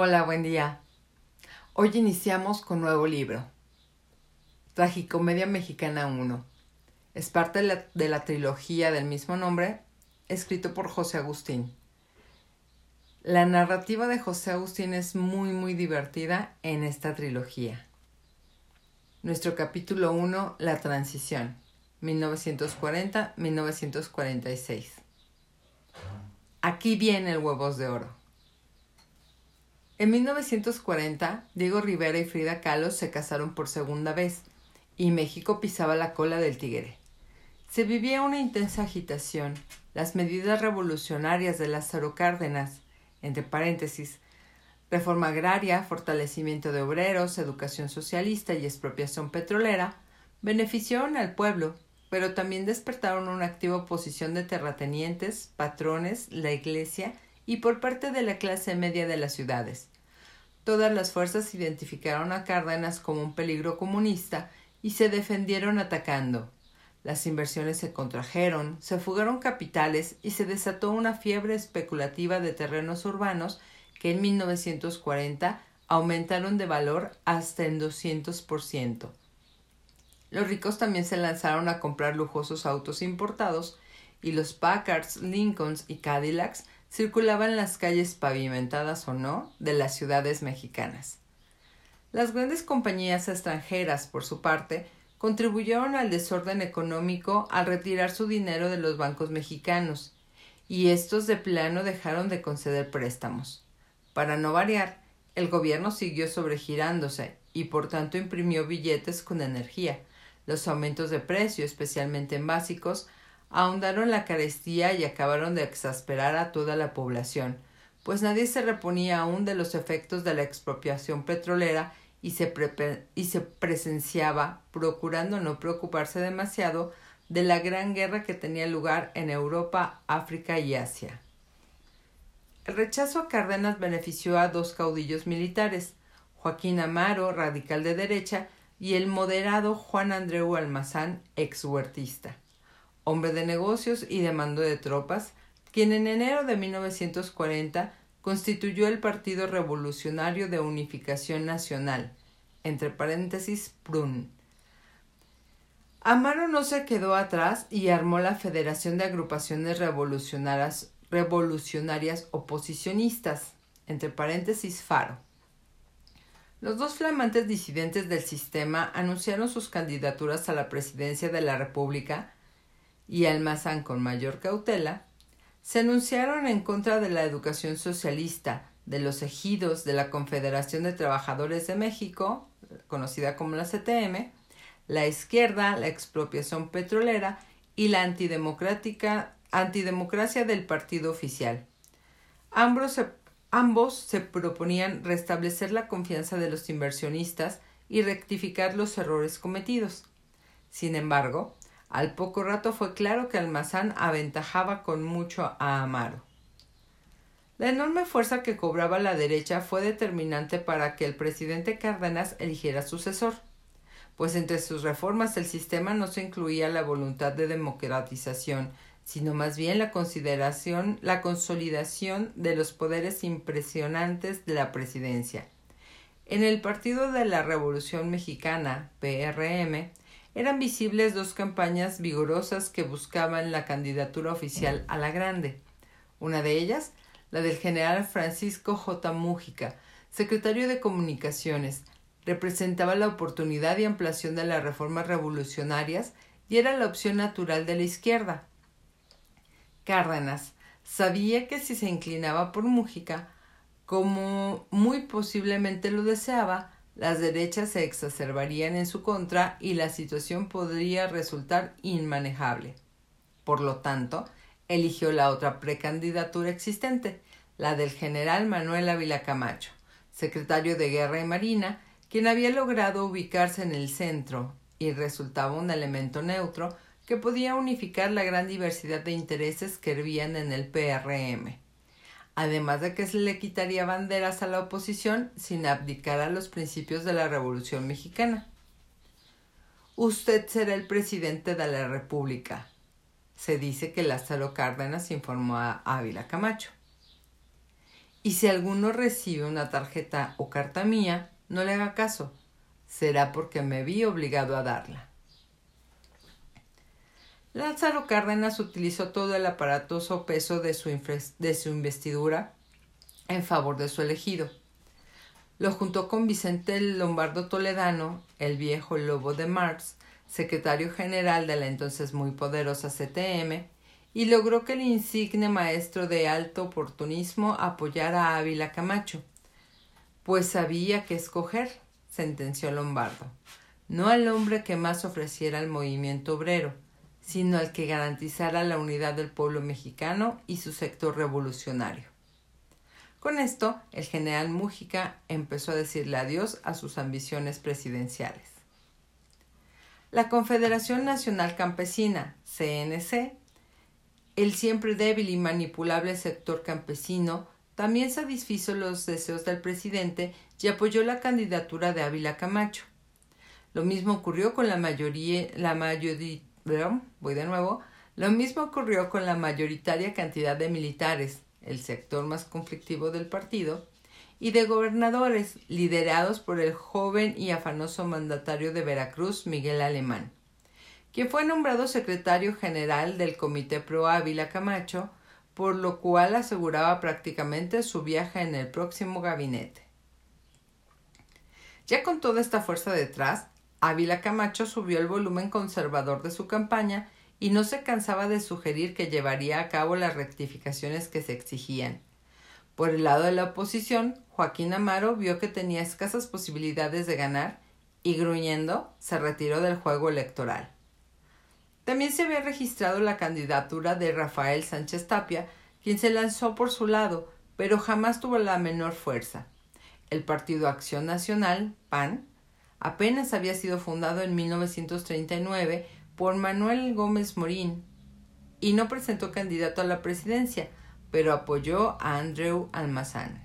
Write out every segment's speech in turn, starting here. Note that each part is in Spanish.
Hola, buen día. Hoy iniciamos con nuevo libro. Tragicomedia Mexicana 1. Es parte de la, de la, trilogía del mismo nombre, escrito por José Agustín. La narrativa de José Agustín es muy, muy divertida en esta trilogía. Nuestro capítulo 1, La Transición, 1940-1946. Aquí viene el huevos de oro. En 1940, Diego Rivera y Frida Kahlo se casaron por segunda vez y México pisaba la cola del tigre. Se vivía una intensa agitación. Las medidas revolucionarias de Lázaro Cárdenas, entre paréntesis, reforma agraria, fortalecimiento de obreros, educación socialista y expropiación petrolera, beneficiaron al pueblo, pero también despertaron una activa oposición de terratenientes, patrones, la iglesia y por parte de la clase media de las ciudades. Todas las fuerzas identificaron a Cárdenas como un peligro comunista y se defendieron atacando. Las inversiones se contrajeron, se fugaron capitales y se desató una fiebre especulativa de terrenos urbanos que en 1940 aumentaron de valor hasta en 200%. Los ricos también se lanzaron a comprar lujosos autos importados y los Packards, Lincolns y Cadillacs circulaban las calles pavimentadas o no de las ciudades mexicanas. Las grandes compañías extranjeras, por su parte, contribuyeron al desorden económico al retirar su dinero de los bancos mexicanos, y estos de plano dejaron de conceder préstamos. Para no variar, el gobierno siguió sobregirándose y por tanto imprimió billetes con energía. Los aumentos de precio, especialmente en básicos, ahondaron la carestía y acabaron de exasperar a toda la población, pues nadie se reponía aún de los efectos de la expropiación petrolera y se, presenciaba, procurando no preocuparse demasiado, de la gran guerra que tenía lugar en Europa, África y Asia. El rechazo a Cárdenas benefició a dos caudillos militares, Joaquín Amaro, radical de derecha, y el moderado Juan Andreu Almazán, ex huertista hombre de negocios y de mando de tropas, quien en enero de 1940 constituyó el Partido Revolucionario de Unificación Nacional, entre paréntesis PRUN. Amaro no se quedó atrás y armó la Federación de Agrupaciones Revolucionarias, Revolucionarias Oposicionistas, entre paréntesis FARO. Los dos flamantes disidentes del sistema anunciaron sus candidaturas a la presidencia de la República y Almazán con mayor cautela, se anunciaron en contra de la educación socialista, de los ejidos de la Confederación de Trabajadores de México, conocida como la CTM, la izquierda, la expropiación petrolera y la antidemocrática, antidemocracia del partido oficial. Ambos se, ambos se proponían restablecer la confianza de los inversionistas y rectificar los errores cometidos. Sin embargo, al poco rato fue claro que Almazán aventajaba con mucho a Amaro. La enorme fuerza que cobraba la derecha fue determinante para que el presidente Cárdenas eligiera sucesor, pues entre sus reformas el sistema no se incluía la voluntad de democratización, sino más bien la consideración, la consolidación de los poderes impresionantes de la presidencia. En el Partido de la Revolución Mexicana, PRM, eran visibles dos campañas vigorosas que buscaban la candidatura oficial a la grande. Una de ellas, la del general Francisco J. Mújica, secretario de Comunicaciones, representaba la oportunidad y ampliación de las reformas revolucionarias y era la opción natural de la izquierda. Cárdenas sabía que si se inclinaba por Mújica, como muy posiblemente lo deseaba, las derechas se exacerbarían en su contra y la situación podría resultar inmanejable. Por lo tanto, eligió la otra precandidatura existente, la del general Manuel Ávila Camacho, secretario de Guerra y Marina, quien había logrado ubicarse en el centro y resultaba un elemento neutro que podía unificar la gran diversidad de intereses que hervían en el PRM además de que se le quitaría banderas a la oposición sin abdicar a los principios de la Revolución Mexicana. Usted será el presidente de la República. Se dice que Lázaro Cárdenas informó a Ávila Camacho. Y si alguno recibe una tarjeta o carta mía, no le haga caso. Será porque me vi obligado a darla. Lázaro Cárdenas utilizó todo el aparatoso peso de su, de su investidura en favor de su elegido. Lo juntó con Vicente Lombardo Toledano, el viejo lobo de Marx, secretario general de la entonces muy poderosa CTM, y logró que el insigne maestro de alto oportunismo apoyara a Ávila Camacho. Pues sabía que escoger, sentenció Lombardo, no al hombre que más ofreciera al movimiento obrero, sino al que garantizara la unidad del pueblo mexicano y su sector revolucionario. Con esto, el general Mújica empezó a decirle adiós a sus ambiciones presidenciales. La Confederación Nacional Campesina, CNC, el siempre débil y manipulable sector campesino, también satisfizo los deseos del presidente y apoyó la candidatura de Ávila Camacho. Lo mismo ocurrió con la mayoría, la mayoría, voy de nuevo, lo mismo ocurrió con la mayoritaria cantidad de militares, el sector más conflictivo del partido, y de gobernadores, liderados por el joven y afanoso mandatario de Veracruz, Miguel Alemán, quien fue nombrado secretario general del Comité Pro Ávila Camacho, por lo cual aseguraba prácticamente su viaje en el próximo gabinete. Ya con toda esta fuerza detrás, Ávila Camacho subió el volumen conservador de su campaña y no se cansaba de sugerir que llevaría a cabo las rectificaciones que se exigían. Por el lado de la oposición, Joaquín Amaro vio que tenía escasas posibilidades de ganar y gruñendo se retiró del juego electoral. También se había registrado la candidatura de Rafael Sánchez Tapia, quien se lanzó por su lado, pero jamás tuvo la menor fuerza. El Partido Acción Nacional, PAN, apenas había sido fundado en 1939 por Manuel Gómez Morín y no presentó candidato a la presidencia, pero apoyó a Andrew Almazán.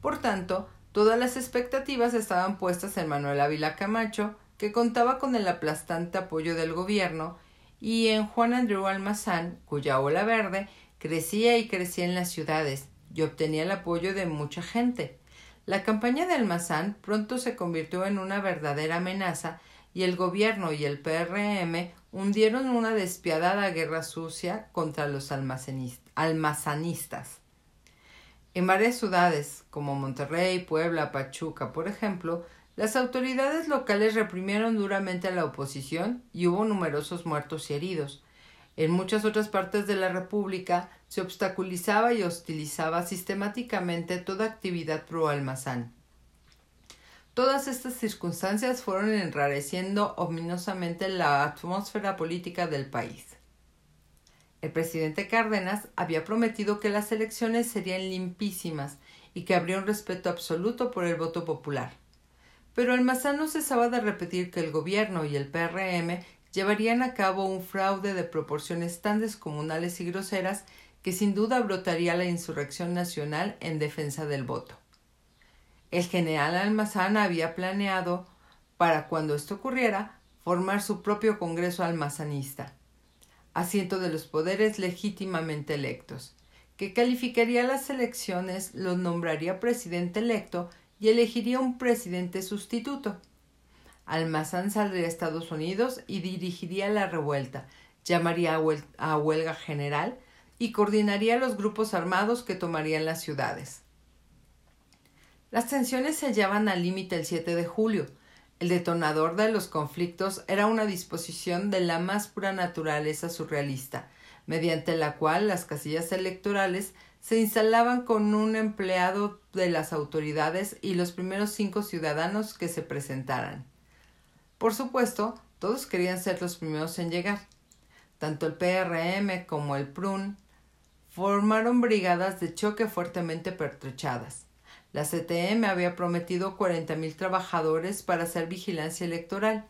Por tanto, todas las expectativas estaban puestas en Manuel Ávila Camacho, que contaba con el aplastante apoyo del gobierno, y en Juan Andrew Almazán, cuya ola verde crecía y crecía en las ciudades y obtenía el apoyo de mucha gente. La campaña de Almazán pronto se convirtió en una verdadera amenaza y el gobierno y el PRM hundieron una despiadada guerra sucia contra los almazanistas. En varias ciudades, como Monterrey, Puebla, Pachuca, por ejemplo, las autoridades locales reprimieron duramente a la oposición y hubo numerosos muertos y heridos. En muchas otras partes de la República se obstaculizaba y hostilizaba sistemáticamente toda actividad pro almazán. Todas estas circunstancias fueron enrareciendo ominosamente la atmósfera política del país. El presidente Cárdenas había prometido que las elecciones serían limpísimas y que habría un respeto absoluto por el voto popular. Pero Almazán no cesaba de repetir que el gobierno y el PRM llevarían a cabo un fraude de proporciones tan descomunales y groseras que sin duda brotaría la insurrección nacional en defensa del voto. El general Almazán había planeado, para cuando esto ocurriera, formar su propio Congreso almazanista, asiento de los poderes legítimamente electos, que calificaría las elecciones, los nombraría presidente electo y elegiría un presidente sustituto. Almazán saldría a Estados Unidos y dirigiría la revuelta, llamaría a huelga general y coordinaría los grupos armados que tomarían las ciudades. Las tensiones se hallaban al límite el 7 de julio. El detonador de los conflictos era una disposición de la más pura naturaleza surrealista, mediante la cual las casillas electorales se instalaban con un empleado de las autoridades y los primeros cinco ciudadanos que se presentaran. Por supuesto, todos querían ser los primeros en llegar. Tanto el PRM como el PRUN formaron brigadas de choque fuertemente pertrechadas. La CTM había prometido mil trabajadores para hacer vigilancia electoral,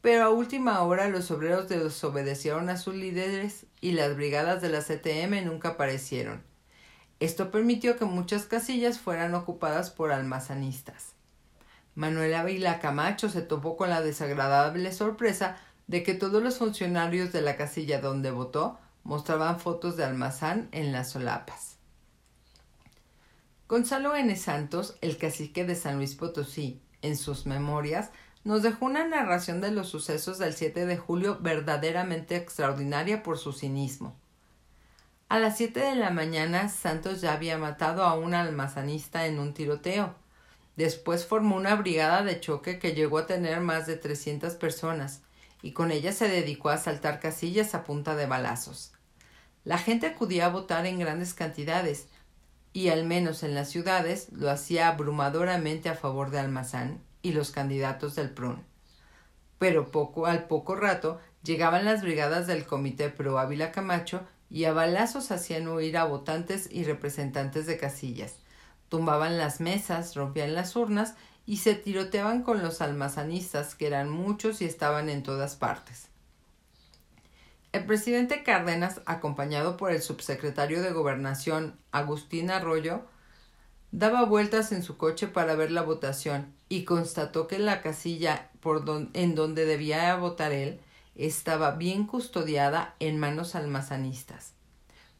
pero a última hora los obreros desobedecieron a sus líderes y las brigadas de la CTM nunca aparecieron. Esto permitió que muchas casillas fueran ocupadas por almazanistas. Manuel Ávila Camacho se topó con la desagradable sorpresa de que todos los funcionarios de la casilla donde votó mostraban fotos de almazán en las solapas. Gonzalo N. Santos, el cacique de San Luis Potosí, en sus memorias, nos dejó una narración de los sucesos del 7 de julio verdaderamente extraordinaria por su cinismo. A las siete de la mañana, Santos ya había matado a un almazanista en un tiroteo. Después formó una brigada de choque que llegó a tener más de 300 personas, y con ella se dedicó a asaltar casillas a punta de balazos. La gente acudía a votar en grandes cantidades, y al menos en las ciudades lo hacía abrumadoramente a favor de Almazán y los candidatos del PRON. Pero poco al poco rato llegaban las brigadas del Comité Pro Ávila Camacho y a balazos hacían huir a votantes y representantes de casillas. Tumbaban las mesas, rompían las urnas y se tiroteaban con los almazanistas, que eran muchos y estaban en todas partes. El presidente Cárdenas, acompañado por el subsecretario de Gobernación, Agustín Arroyo, daba vueltas en su coche para ver la votación y constató que la casilla por en donde debía votar él estaba bien custodiada en manos almazanistas.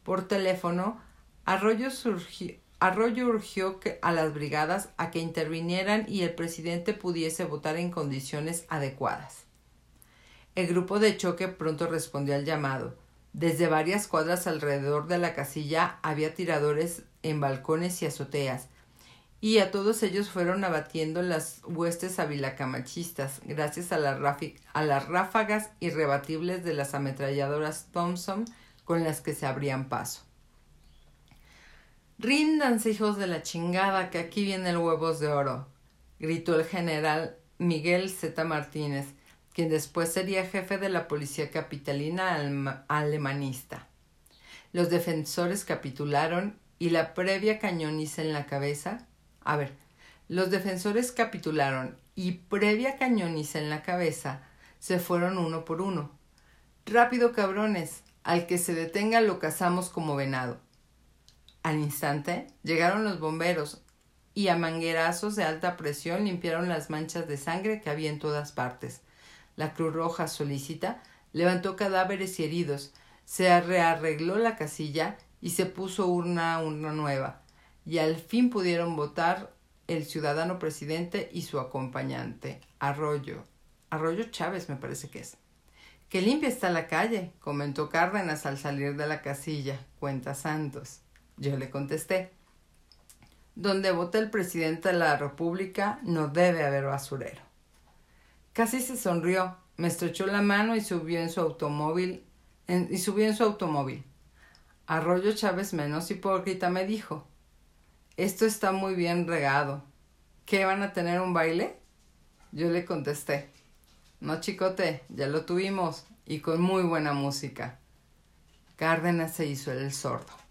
Por teléfono, Arroyo, Arroyo urgió a las brigadas a que intervinieran y el presidente pudiese votar en condiciones adecuadas. El grupo de choque pronto respondió al llamado. Desde varias cuadras alrededor de la casilla había tiradores en balcones y azoteas, y a todos ellos fueron abatiendo las huestes avilacamachistas, gracias a, a las ráfagas irrebatibles de las ametralladoras Thompson con las que se abrían paso. Ríndanse, hijos de la chingada, que aquí viene el huevos de oro, gritó el general Miguel Z. Martínez, quien después sería jefe de la policía capitalina alemanista. Los defensores capitularon y la previa cañoniza en la cabeza. A ver, los defensores capitularon y previa cañoniza en la cabeza se fueron uno por uno. Rápido, cabrones, al que se detenga lo cazamos como venado. Al instante llegaron los bomberos y a manguerazos de alta presión limpiaron las manchas de sangre que había en todas partes la Cruz Roja solicita, levantó cadáveres y heridos, se rearregló la casilla y se puso una urna nueva, y al fin pudieron votar el ciudadano presidente y su acompañante, Arroyo. Arroyo Chávez me parece que es. Qué limpia está la calle, comentó Cárdenas al salir de la casilla, cuenta Santos. Yo le contesté. Donde vota el presidente de la República no debe haber basurero. Casi se sonrió, me estrechó la mano y subió en su automóvil y subió en su automóvil. Arroyo Chávez menos hipócrita me dijo Esto está muy bien regado. ¿Qué van a tener un baile? Yo le contesté No, chicote, ya lo tuvimos, y con muy buena música. Cárdenas se hizo el sordo.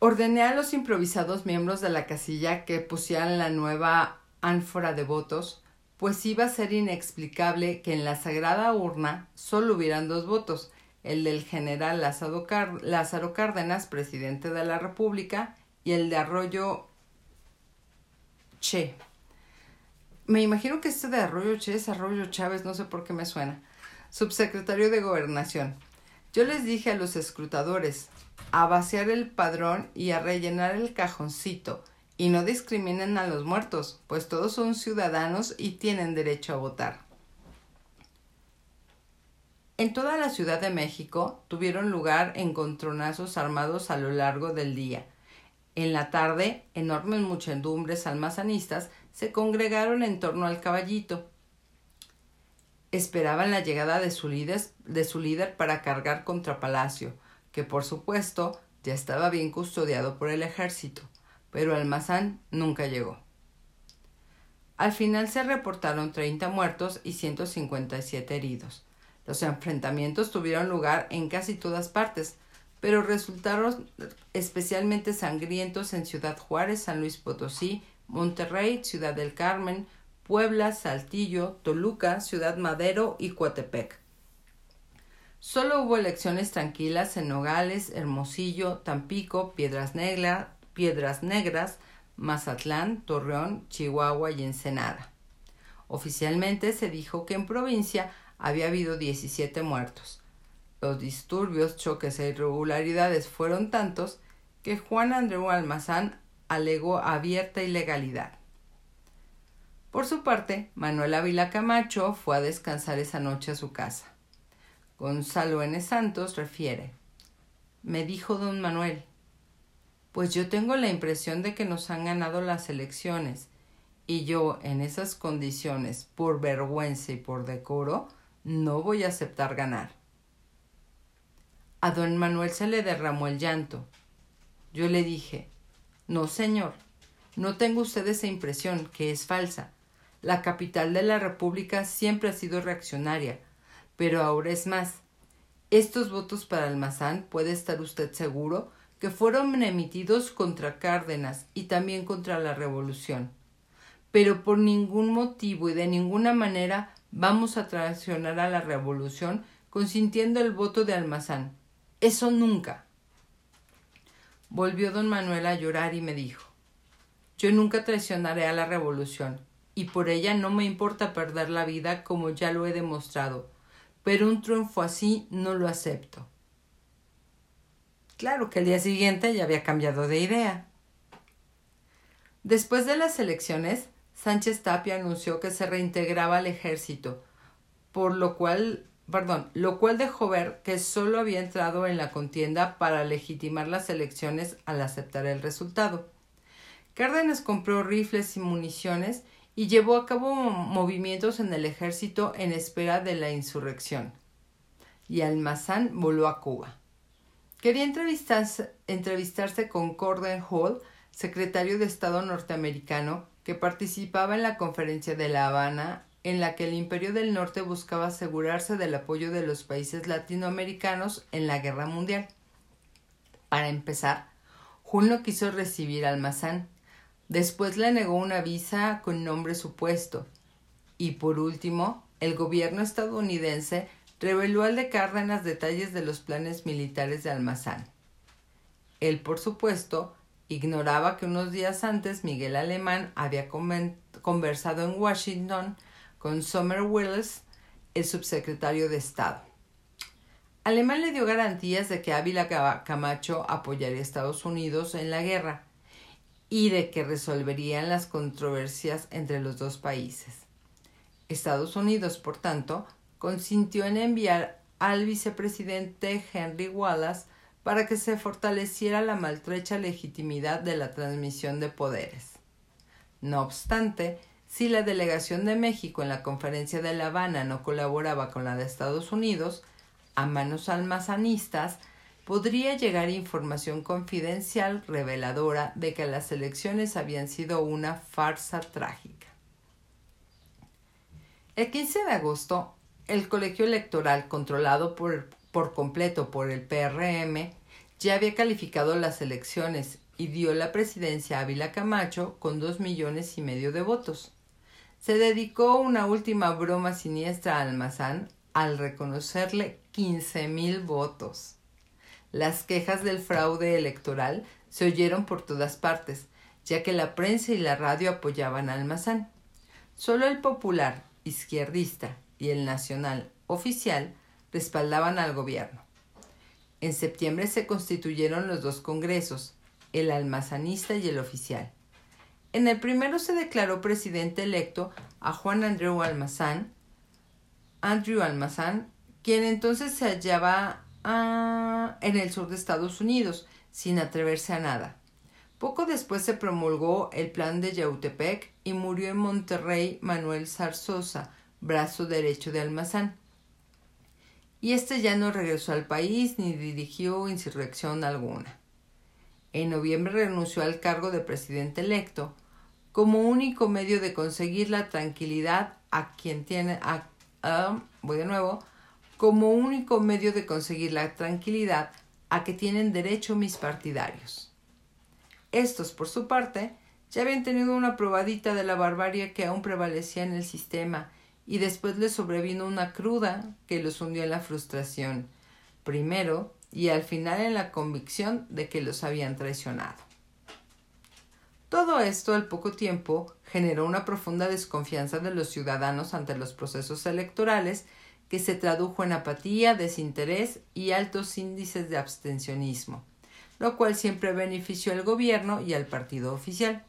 Ordené a los improvisados miembros de la casilla que pusieran la nueva ánfora de votos, pues iba a ser inexplicable que en la sagrada urna solo hubieran dos votos, el del general Lázaro, Cárdenas, presidente de la República, y el de Arroyo Che. Me imagino que este de Arroyo Che es Arroyo Chávez, no sé por qué me suena. Subsecretario de Gobernación. Yo les dije a los escrutadores a vaciar el padrón y a rellenar el cajoncito y no discriminen a los muertos, pues todos son ciudadanos y tienen derecho a votar. En toda la Ciudad de México tuvieron lugar encontronazos armados a lo largo del día. En la tarde, enormes muchedumbres almazanistas se congregaron en torno al caballito. Esperaban la llegada de su líder, para cargar contra Palacio, que por supuesto ya estaba bien custodiado por el ejército pero Almazán nunca llegó. Al final se reportaron 30 muertos y 157 heridos. Los enfrentamientos tuvieron lugar en casi todas partes, pero resultaron especialmente sangrientos en Ciudad Juárez, San Luis Potosí, Monterrey, Ciudad del Carmen, Puebla, Saltillo, Toluca, Ciudad Madero y Coatepec. Solo hubo elecciones tranquilas en Nogales, Hermosillo, Tampico, Piedras Piedras Negras, Mazatlán, Torreón, Chihuahua y Ensenada. Oficialmente se dijo que en provincia había habido 17 muertos. Los disturbios, choques e irregularidades fueron tantos que Juan Andreu Almazán alegó abierta ilegalidad. Por su parte, Manuel Ávila Camacho fue a descansar esa noche a su casa. Gonzalo N. Santos refiere Me dijo don Manuel, pues yo tengo la impresión de que nos han ganado las elecciones y yo en esas condiciones, por vergüenza y por decoro, no voy a aceptar ganar. A don Manuel se le derramó el llanto. Yo le dije No, señor, no tengo usted esa impresión, que es falsa. La capital de la República siempre ha sido reaccionaria, pero ahora es más. Estos votos para Almazán puede estar usted seguro que fueron emitidos contra Cárdenas y también contra la Revolución. Pero por ningún motivo y de ninguna manera vamos a traicionar a la Revolución consintiendo el voto de Almazán. Eso nunca. Volvió don Manuel a llorar y me dijo Yo nunca traicionaré a la Revolución, y por ella no me importa perder la vida como ya lo he demostrado, pero un triunfo así no lo acepto. Claro que el día siguiente ya había cambiado de idea. Después de las elecciones, Sánchez Tapia anunció que se reintegraba al ejército, por lo cual, perdón, lo cual dejó ver que solo había entrado en la contienda para legitimar las elecciones al aceptar el resultado. Cárdenas compró rifles y municiones y llevó a cabo movimientos en el ejército en espera de la insurrección. Y Almazán voló a Cuba. Quería entrevistarse, entrevistarse con Gordon Hall, secretario de Estado norteamericano, que participaba en la conferencia de La Habana, en la que el Imperio del Norte buscaba asegurarse del apoyo de los países latinoamericanos en la Guerra Mundial. Para empezar, Hull no quiso recibir al Almazán. Después le negó una visa con nombre supuesto. Y por último, el gobierno estadounidense reveló al de Cárdenas detalles de los planes militares de Almazán. Él, por supuesto, ignoraba que unos días antes Miguel Alemán había conversado en Washington con Summer Willis, el subsecretario de Estado. Alemán le dio garantías de que Ávila Camacho apoyaría a Estados Unidos en la guerra y de que resolverían las controversias entre los dos países. Estados Unidos, por tanto, consintió en enviar al vicepresidente Henry Wallace para que se fortaleciera la maltrecha legitimidad de la transmisión de poderes. No obstante, si la delegación de México en la conferencia de La Habana no colaboraba con la de Estados Unidos, a manos almazanistas podría llegar información confidencial reveladora de que las elecciones habían sido una farsa trágica. El 15 de agosto, el colegio electoral, controlado por, por completo por el PRM, ya había calificado las elecciones y dio la presidencia a Ávila Camacho con dos millones y medio de votos. Se dedicó una última broma siniestra a Almazán al reconocerle quince mil votos. Las quejas del fraude electoral se oyeron por todas partes, ya que la prensa y la radio apoyaban a Almazán. Solo el popular, izquierdista y el nacional oficial respaldaban al gobierno. En septiembre se constituyeron los dos congresos, el almazanista y el oficial. En el primero se declaró presidente electo a Juan Andreu Almazán, Andrew Almazán, quien entonces se hallaba en el sur de Estados Unidos, sin atreverse a nada. Poco después se promulgó el plan de Yautepec y murió en Monterrey Manuel Zarzosa, brazo derecho de Almazán. Y este ya no regresó al país ni dirigió insurrección alguna. En noviembre renunció al cargo de presidente electo como único medio de conseguir la tranquilidad a quien tiene voy de nuevo como único medio de conseguir la tranquilidad a que tienen derecho mis partidarios. Estos, por su parte, ya habían tenido una probadita de la barbarie que aún prevalecía en el sistema y después les sobrevino una cruda que los hundió en la frustración, primero y al final en la convicción de que los habían traicionado. Todo esto al poco tiempo generó una profunda desconfianza de los ciudadanos ante los procesos electorales que se tradujo en apatía, desinterés y altos índices de abstencionismo. lo cual siempre benefició al gobierno y al partido oficial.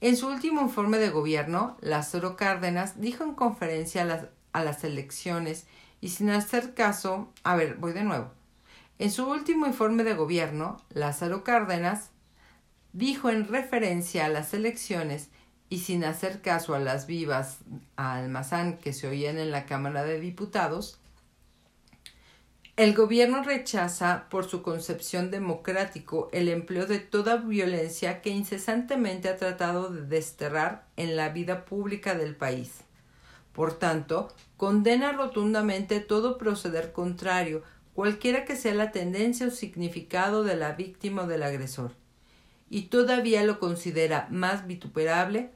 En su último informe de gobierno, Lázaro Cárdenas dijo en conferencia a las, a las elecciones y sin hacer caso, a ver, voy de nuevo. En su último informe de gobierno, Lázaro Cárdenas dijo en referencia a las elecciones y sin hacer caso a las vivas a Almazán que se oían en la Cámara de Diputados, el gobierno rechaza por su concepción democrático el empleo de toda violencia que incesantemente ha tratado de desterrar en la vida pública del país. Por tanto, condena rotundamente todo proceder contrario, cualquiera que sea la tendencia o significado de la víctima o del agresor, y todavía lo considera más vituperable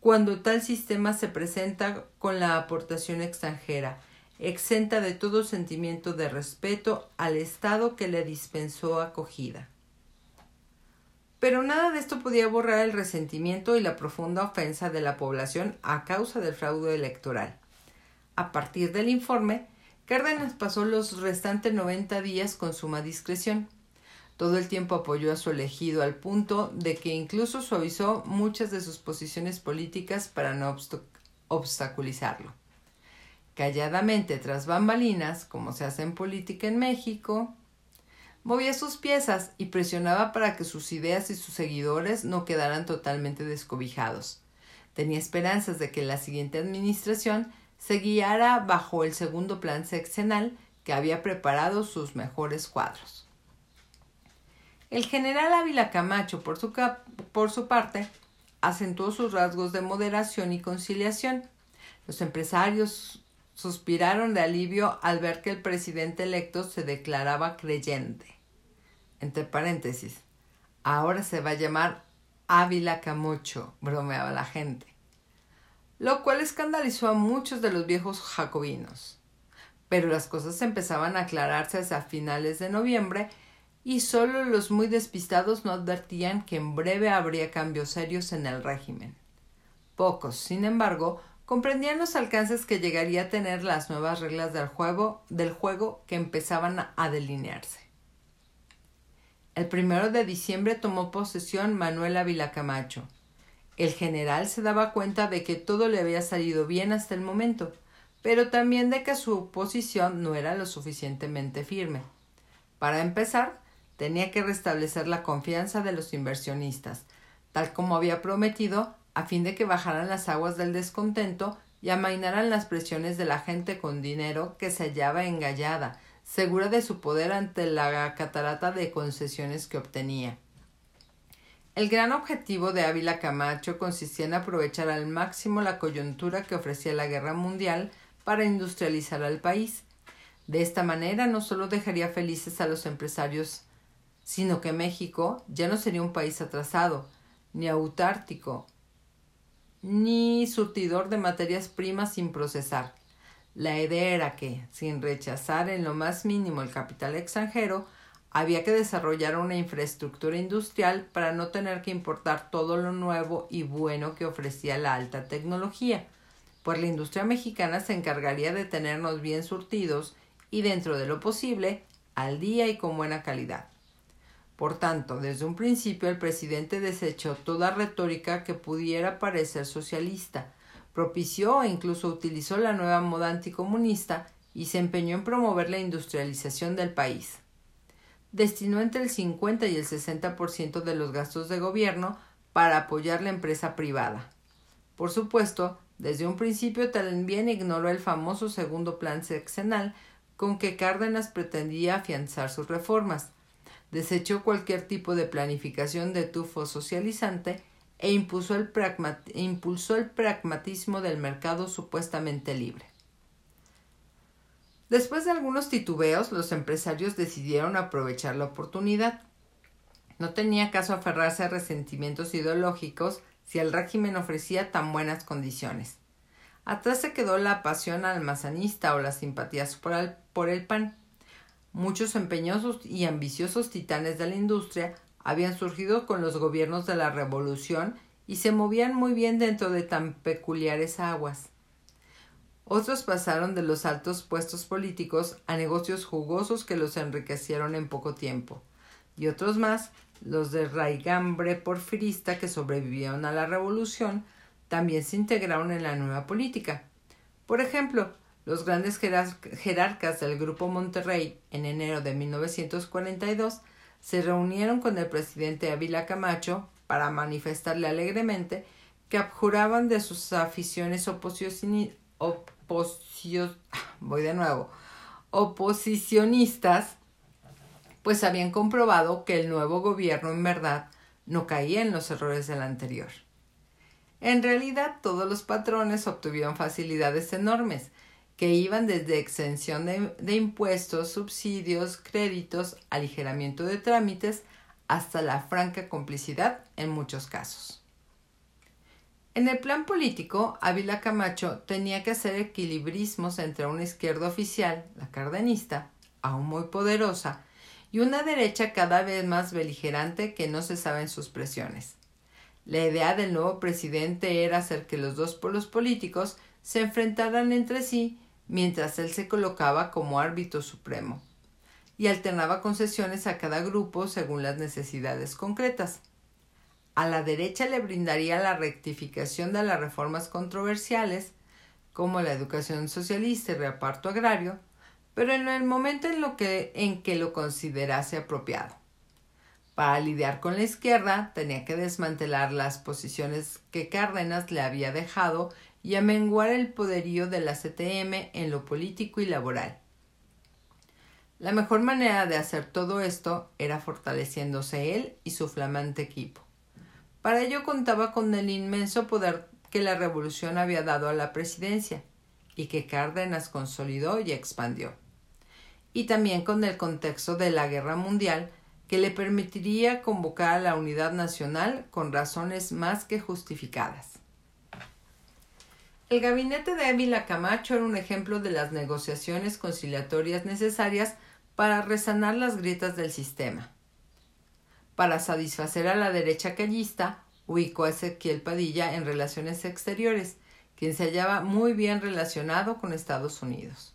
cuando tal sistema se presenta con la aportación extranjera, exenta de todo sentimiento de respeto al Estado que le dispensó acogida. Pero nada de esto podía borrar el resentimiento y la profunda ofensa de la población a causa del fraude electoral. A partir del informe, Cárdenas pasó los restantes 90 días con suma discreción. Todo el tiempo apoyó a su elegido al punto de que incluso suavizó muchas de sus posiciones políticas para no obstaculizarlo calladamente tras bambalinas, como se hace en política en México, movía sus piezas y presionaba para que sus ideas y sus seguidores no quedaran totalmente descobijados. Tenía esperanzas de que la siguiente administración se guiara bajo el segundo plan sexenal que había preparado sus mejores cuadros. El general Ávila Camacho, por su, por su parte, acentuó sus rasgos de moderación y conciliación. Los empresarios suspiraron de alivio al ver que el presidente electo se declaraba creyente. Entre paréntesis, ahora se va a llamar Ávila Camucho, bromeaba la gente. Lo cual escandalizó a muchos de los viejos jacobinos. Pero las cosas empezaban a aclararse hacia finales de noviembre y solo los muy despistados no advertían que en breve habría cambios serios en el régimen. Pocos, sin embargo, comprendían los alcances que llegaría a tener las nuevas reglas del juego, que empezaban a delinearse. El primero de diciembre tomó posesión Manuel Ávila Camacho. El general se daba cuenta de que todo le había salido bien hasta el momento, pero también de que su posición no era lo suficientemente firme. Para empezar, tenía que restablecer la confianza de los inversionistas, tal como había prometido a fin de que bajaran las aguas del descontento y amainaran las presiones de la gente con dinero que se hallaba engallada, segura de su poder ante la catarata de concesiones que obtenía. El gran objetivo de Ávila Camacho consistía en aprovechar al máximo la coyuntura que ofrecía la guerra mundial para industrializar al país. De esta manera no solo dejaría felices a los empresarios, sino que México ya no sería un país atrasado, ni autártico, ni surtidor de materias primas sin procesar. La idea era que, sin rechazar en lo más mínimo el capital extranjero, había que desarrollar una infraestructura industrial para no tener que importar todo lo nuevo y bueno que ofrecía la alta tecnología, pues la industria mexicana se encargaría de tenernos bien surtidos y dentro de lo posible al día y con buena calidad. Por tanto, desde un principio el presidente desechó toda retórica que pudiera parecer socialista, propició e incluso utilizó la nueva moda anticomunista y se empeñó en promover la industrialización del país. Destinó entre el 50 y el 60% de los gastos de gobierno para apoyar la empresa privada. Por supuesto, desde un principio también ignoró el famoso segundo plan sexenal con que Cárdenas pretendía afianzar sus reformas, desechó cualquier tipo de planificación de tufo socializante e impulsó el, pragmatismo del mercado supuestamente libre. Después de algunos titubeos, los empresarios decidieron aprovechar la oportunidad. No tenía caso aferrarse a resentimientos ideológicos si el régimen ofrecía tan buenas condiciones. Atrás se quedó la pasión almazanista o las simpatías por el pan. Muchos empeñosos y ambiciosos titanes de la industria habían surgido con los gobiernos de la Revolución y se movían muy bien dentro de tan peculiares aguas. Otros pasaron de los altos puestos políticos a negocios jugosos que los enriquecieron en poco tiempo. y otros más, los de raigambre porfirista que sobrevivieron a la revolución, también se integraron en la nueva política. Por ejemplo, los grandes jerarcas del Grupo Monterrey en enero de 1942 se reunieron con el presidente Ávila Camacho para manifestarle alegremente que abjuraban de sus aficiones voy de nuevo, oposicionistas, pues habían comprobado que el nuevo gobierno en verdad no caía en los errores del anterior. En realidad todos los patrones obtuvieron facilidades enormes, que iban desde exención de, impuestos, subsidios, créditos, aligeramiento de trámites, hasta la franca complicidad en muchos casos. En el plan político, Ávila Camacho tenía que hacer equilibrismos entre una izquierda oficial, la cardenista, aún muy poderosa, y una derecha cada vez más beligerante que no cesaba en sus presiones. La idea del nuevo presidente era hacer que los dos polos políticos se enfrentaran entre sí mientras él se colocaba como árbitro supremo y alternaba concesiones a cada grupo según las necesidades concretas. A la derecha le brindaría la rectificación de las reformas controversiales, como la educación socialista y reparto agrario, pero en el momento en, lo que, en que lo considerase apropiado. Para lidiar con la izquierda tenía que desmantelar las posiciones que Cárdenas le había dejado y amenguar el poderío de la CTM en lo político y laboral. La mejor manera de hacer todo esto era fortaleciéndose él y su flamante equipo. Para ello contaba con el inmenso poder que la revolución había dado a la presidencia y que Cárdenas consolidó y expandió. Y también con el contexto de la guerra mundial que le permitiría convocar a la unidad nacional con razones más que justificadas. El gabinete de Ávila Camacho era un ejemplo de las negociaciones conciliatorias necesarias para resanar las grietas del sistema. Para satisfacer a la derecha callista, ubicó a Ezequiel Padilla en relaciones exteriores, quien se hallaba muy bien relacionado con Estados Unidos.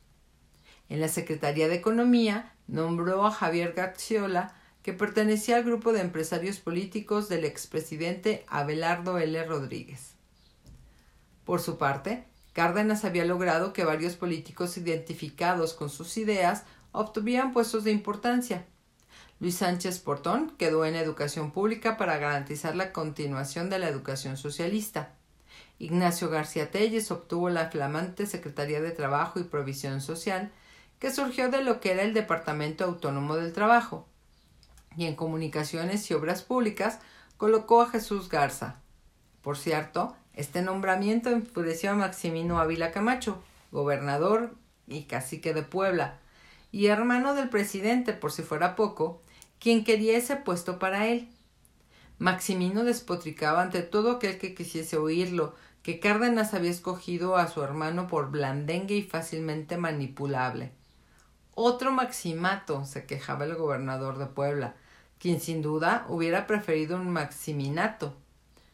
En la Secretaría de Economía nombró a Javier Gaxiola, que pertenecía al grupo de empresarios políticos del expresidente Abelardo L. Rodríguez. Por su parte, Cárdenas había logrado que varios políticos identificados con sus ideas obtuvieran puestos de importancia. Luis Sánchez Portón quedó en educación pública para garantizar la continuación de la educación socialista. Ignacio García Telles obtuvo la flamante Secretaría de Trabajo y Provisión Social, que surgió de lo que era el Departamento Autónomo del Trabajo. Y en Comunicaciones y Obras Públicas colocó a Jesús Garza. Por cierto, este nombramiento enfureció a Maximino Ávila Camacho, gobernador y cacique de Puebla, y hermano del presidente, por si fuera poco, quien quería ese puesto para él. Maximino despotricaba ante todo aquel que quisiese oírlo, que Cárdenas había escogido a su hermano por blandengue y fácilmente manipulable. Otro maximato, se quejaba el gobernador de Puebla, quien sin duda hubiera preferido un maximinato.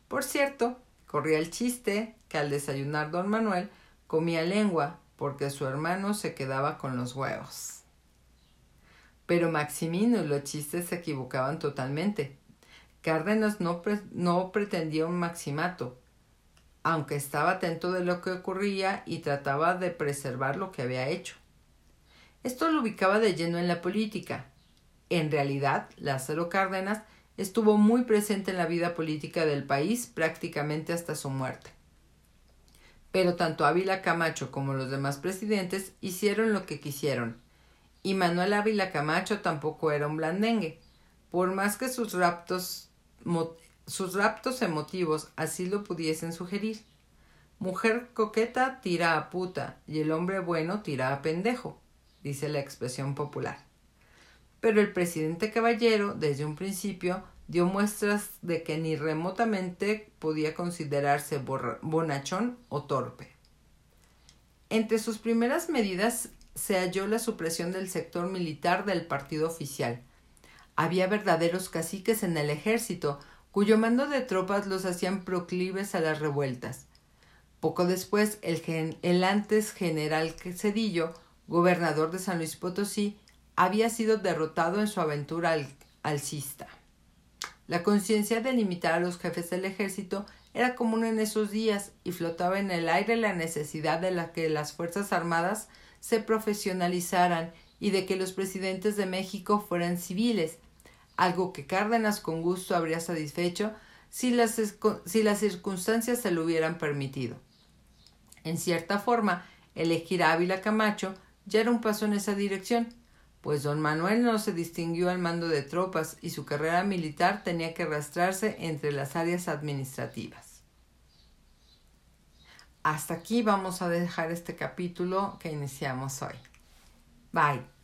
Por cierto, Corría el chiste que al desayunar don Manuel comía lengua porque su hermano se quedaba con los huevos. Pero Maximino y los chistes se equivocaban totalmente. Cárdenas no, no pretendía un maximato, aunque estaba atento de lo que ocurría y trataba de preservar lo que había hecho. Esto lo ubicaba de lleno en la política. En realidad, Lázaro Cárdenas estuvo muy presente en la vida política del país prácticamente hasta su muerte. Pero tanto Ávila Camacho como los demás presidentes hicieron lo que quisieron, y Manuel Ávila Camacho tampoco era un blandengue, por más que sus raptos, sus raptos emotivos así lo pudiesen sugerir. Mujer coqueta tira a puta y el hombre bueno tira a pendejo, dice la expresión popular pero el presidente Caballero desde un principio dio muestras de que ni remotamente podía considerarse bonachón o torpe. Entre sus primeras medidas se halló la supresión del sector militar del partido oficial. Había verdaderos caciques en el ejército, cuyo mando de tropas los hacían proclives a las revueltas. Poco después, el, antes general Cedillo, gobernador de San Luis Potosí, había sido derrotado en su aventura al, alcista. La conciencia de limitar a los jefes del ejército era común en esos días y flotaba en el aire la necesidad de que las Fuerzas Armadas se profesionalizaran y de que los presidentes de México fueran civiles, algo que Cárdenas con gusto habría satisfecho si las, si las circunstancias se lo hubieran permitido. En cierta forma, elegir a Ávila Camacho ya era un paso en esa dirección, pues don Manuel no se distinguió al mando de tropas y su carrera militar tenía que arrastrarse entre las áreas administrativas. Hasta aquí vamos a dejar este capítulo que iniciamos hoy. Bye.